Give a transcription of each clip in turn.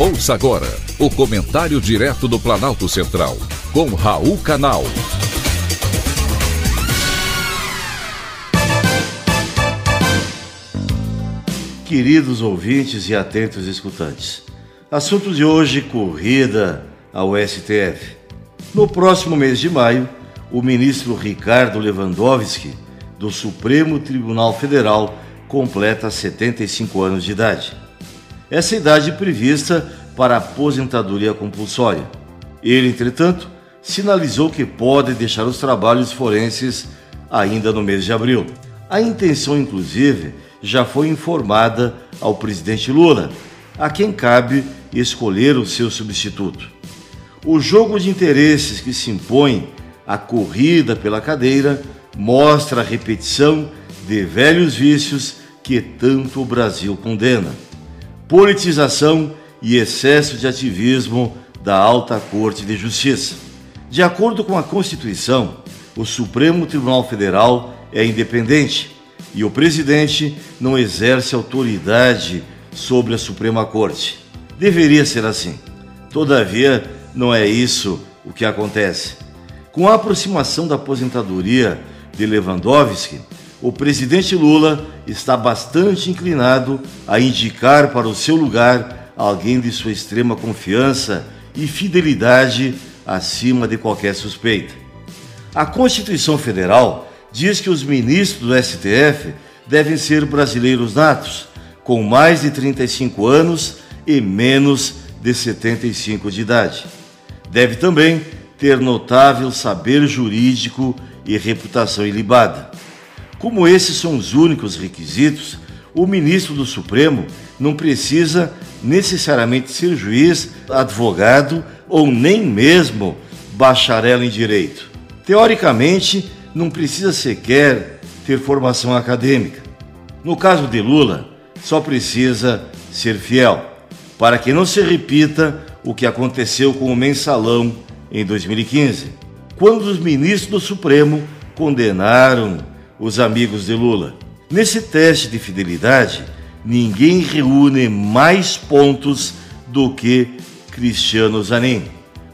Ouça agora o comentário direto do Planalto Central, com Raul Canal. Queridos ouvintes e atentos escutantes, assunto de hoje: corrida ao STF. No próximo mês de maio, o ministro Ricardo Lewandowski, do Supremo Tribunal Federal, completa 75 anos de idade essa idade prevista para a aposentadoria compulsória. Ele, entretanto, sinalizou que pode deixar os trabalhos forenses ainda no mês de abril. A intenção, inclusive, já foi informada ao presidente Lula, a quem cabe escolher o seu substituto. O jogo de interesses que se impõe à corrida pela cadeira mostra a repetição de velhos vícios que tanto o Brasil condena politização e excesso de ativismo da Alta Corte de Justiça. De acordo com a Constituição, o Supremo Tribunal Federal é independente e o presidente não exerce autoridade sobre a Suprema Corte. Deveria ser assim. Todavia, não é isso o que acontece. Com a aproximação da aposentadoria de Lewandowski, o presidente Lula está bastante inclinado a indicar para o seu lugar alguém de sua extrema confiança e fidelidade acima de qualquer suspeita. A Constituição Federal diz que os ministros do STF devem ser brasileiros natos, com mais de 35 anos e menos de 75 de idade. Deve também ter notável saber jurídico e reputação ilibada. Como esses são os únicos requisitos, o ministro do Supremo não precisa necessariamente ser juiz, advogado ou nem mesmo bacharel em direito. Teoricamente, não precisa sequer ter formação acadêmica. No caso de Lula, só precisa ser fiel, para que não se repita o que aconteceu com o mensalão em 2015, quando os ministros do Supremo condenaram os amigos de Lula. Nesse teste de fidelidade, ninguém reúne mais pontos do que Cristiano Zanin,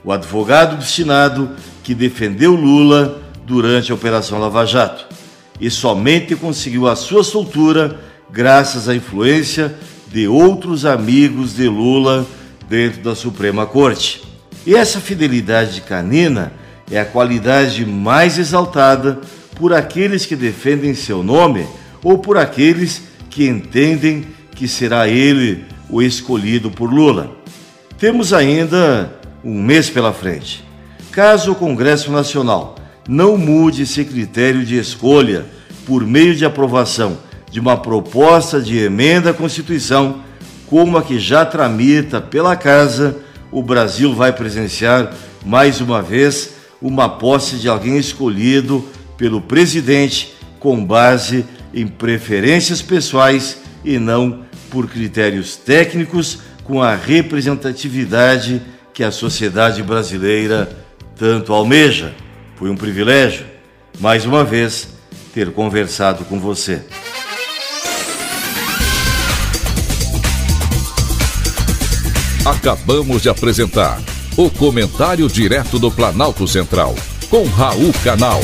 o advogado destinado que defendeu Lula durante a Operação Lava Jato e somente conseguiu a sua soltura graças à influência de outros amigos de Lula dentro da Suprema Corte. E essa fidelidade canina é a qualidade mais exaltada por aqueles que defendem seu nome ou por aqueles que entendem que será ele o escolhido por Lula. Temos ainda um mês pela frente. Caso o Congresso Nacional não mude esse critério de escolha por meio de aprovação de uma proposta de emenda à Constituição, como a que já tramita pela Casa, o Brasil vai presenciar mais uma vez uma posse de alguém escolhido pelo presidente com base em preferências pessoais e não por critérios técnicos com a representatividade que a sociedade brasileira tanto almeja. Foi um privilégio, mais uma vez, ter conversado com você. Acabamos de apresentar o Comentário Direto do Planalto Central, com Raul Canal.